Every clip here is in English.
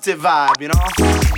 positive vibe, you know?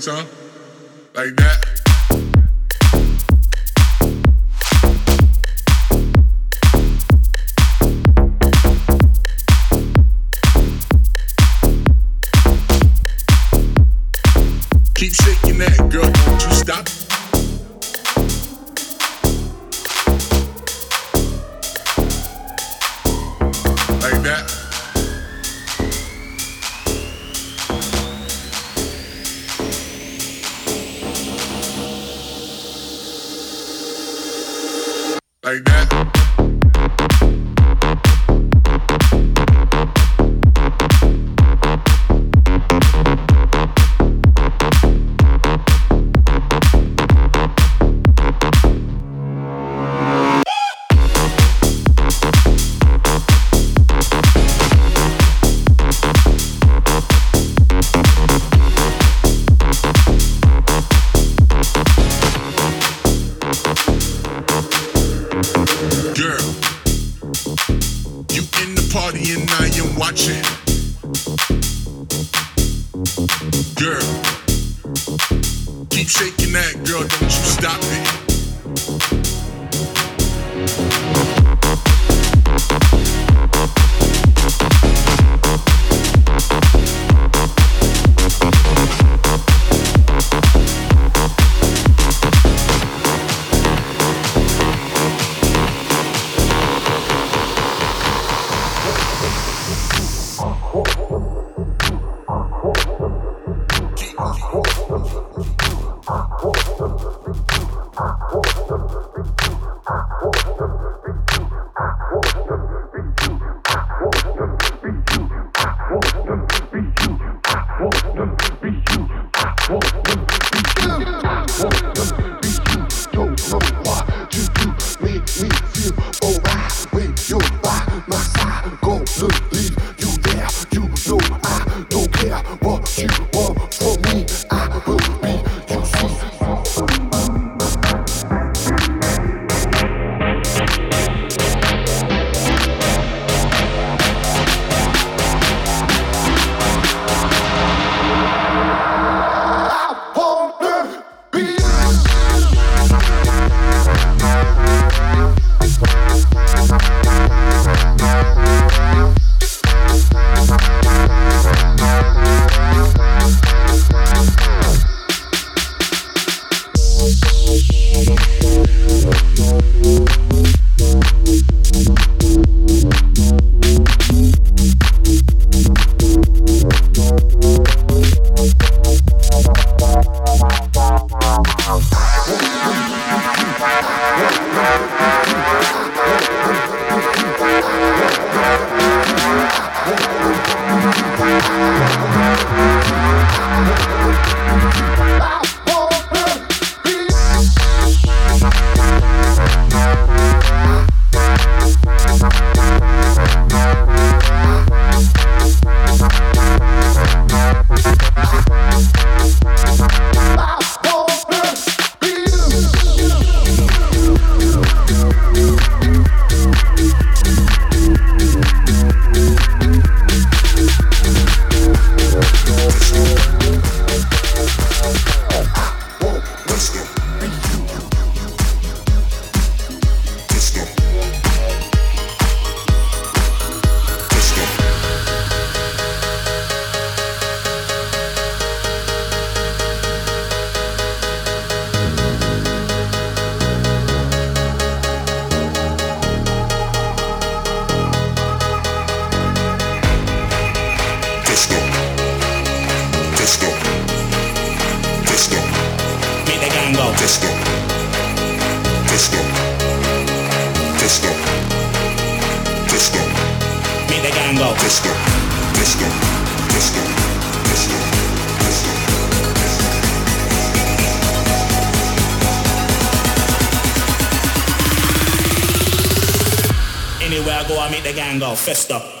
time. fester.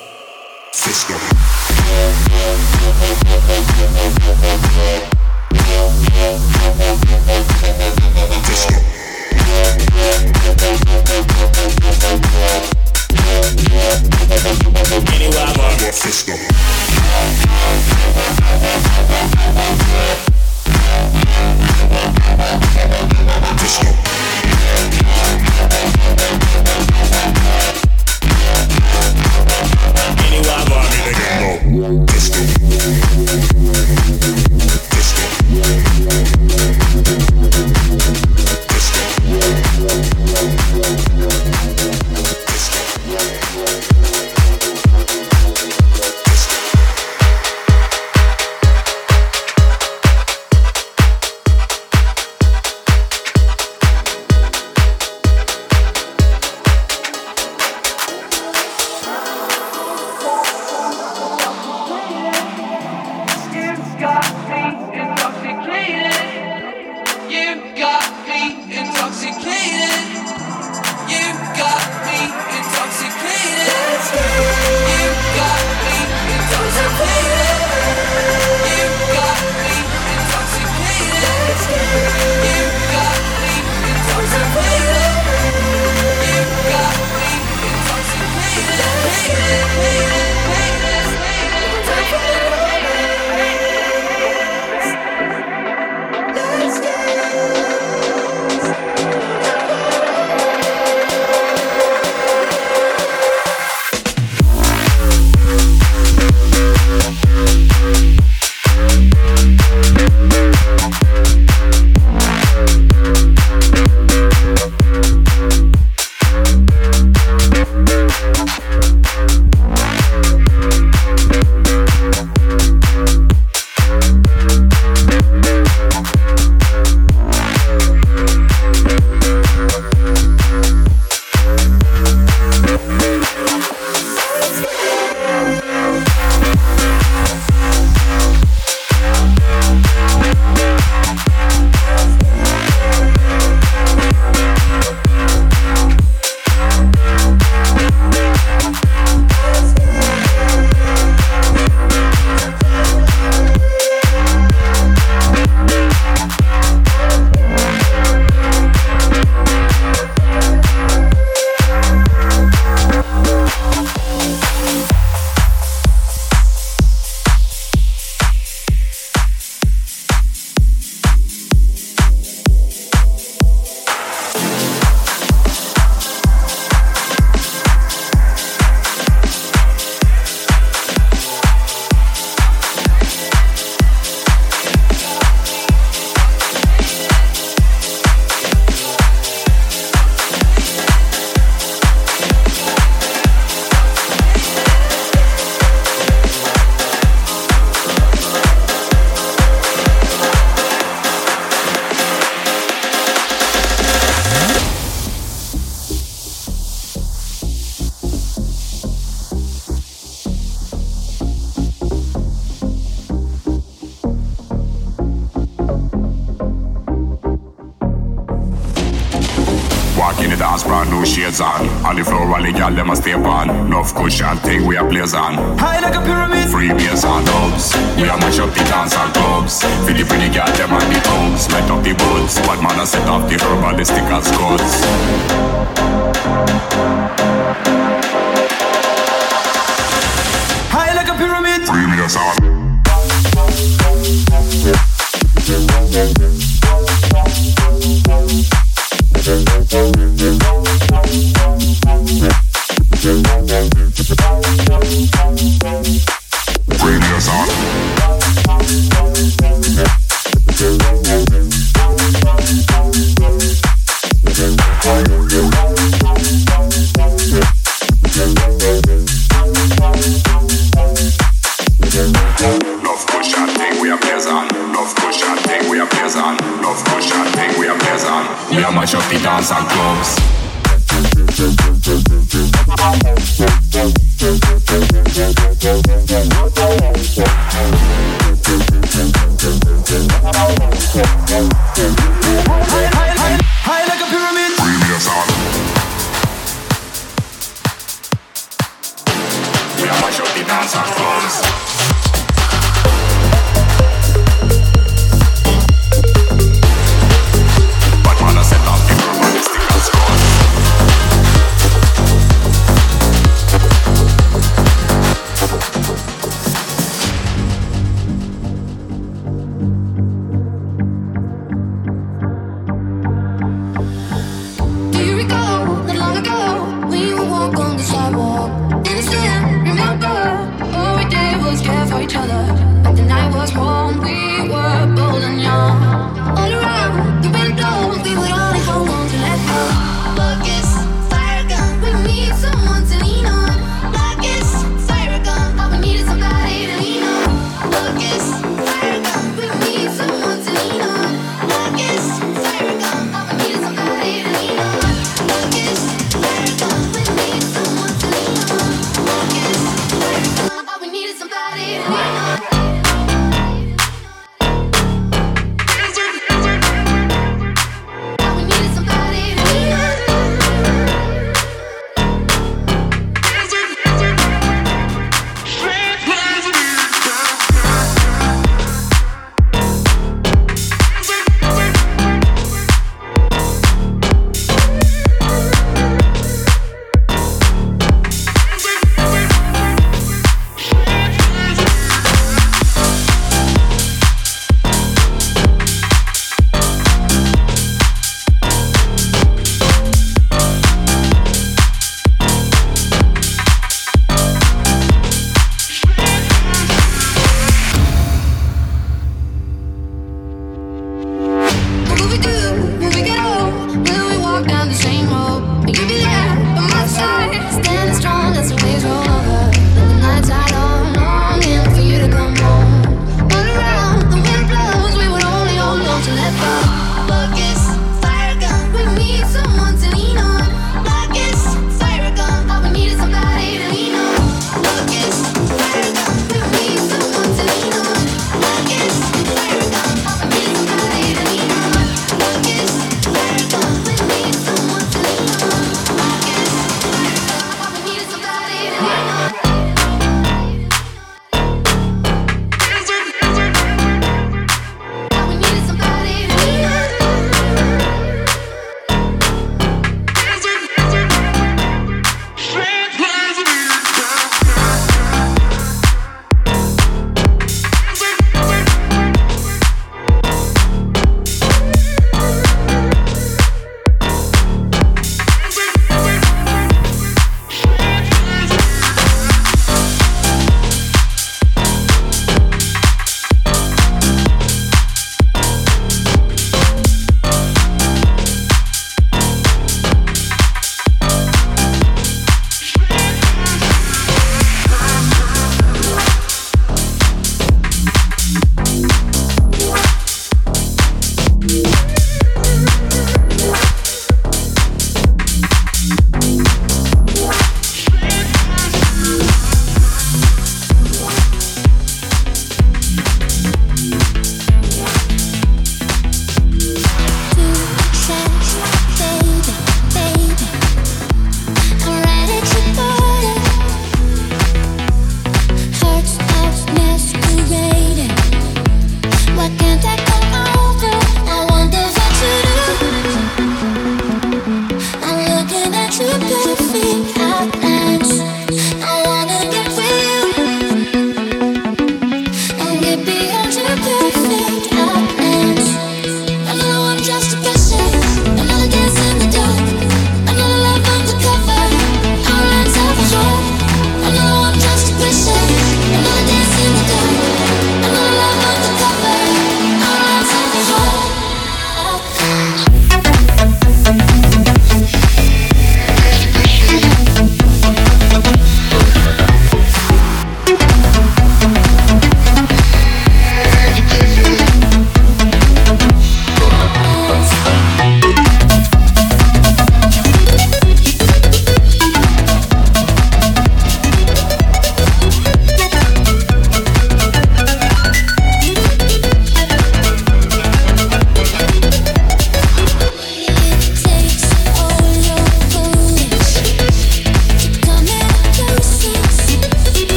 Walk in the dance, brand new shades on. On the floor, all the gal them a stay on. Enough cushion thing we a blaze on. High like a pyramid. Free bass and dubs. We a mash up the dance and clubs. For the pretty gal them and the thugs. Light up the woods. Bad man a set off the herb and the stick and scuds. High like a pyramid. Free bass on.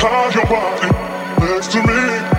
Hide your body next to me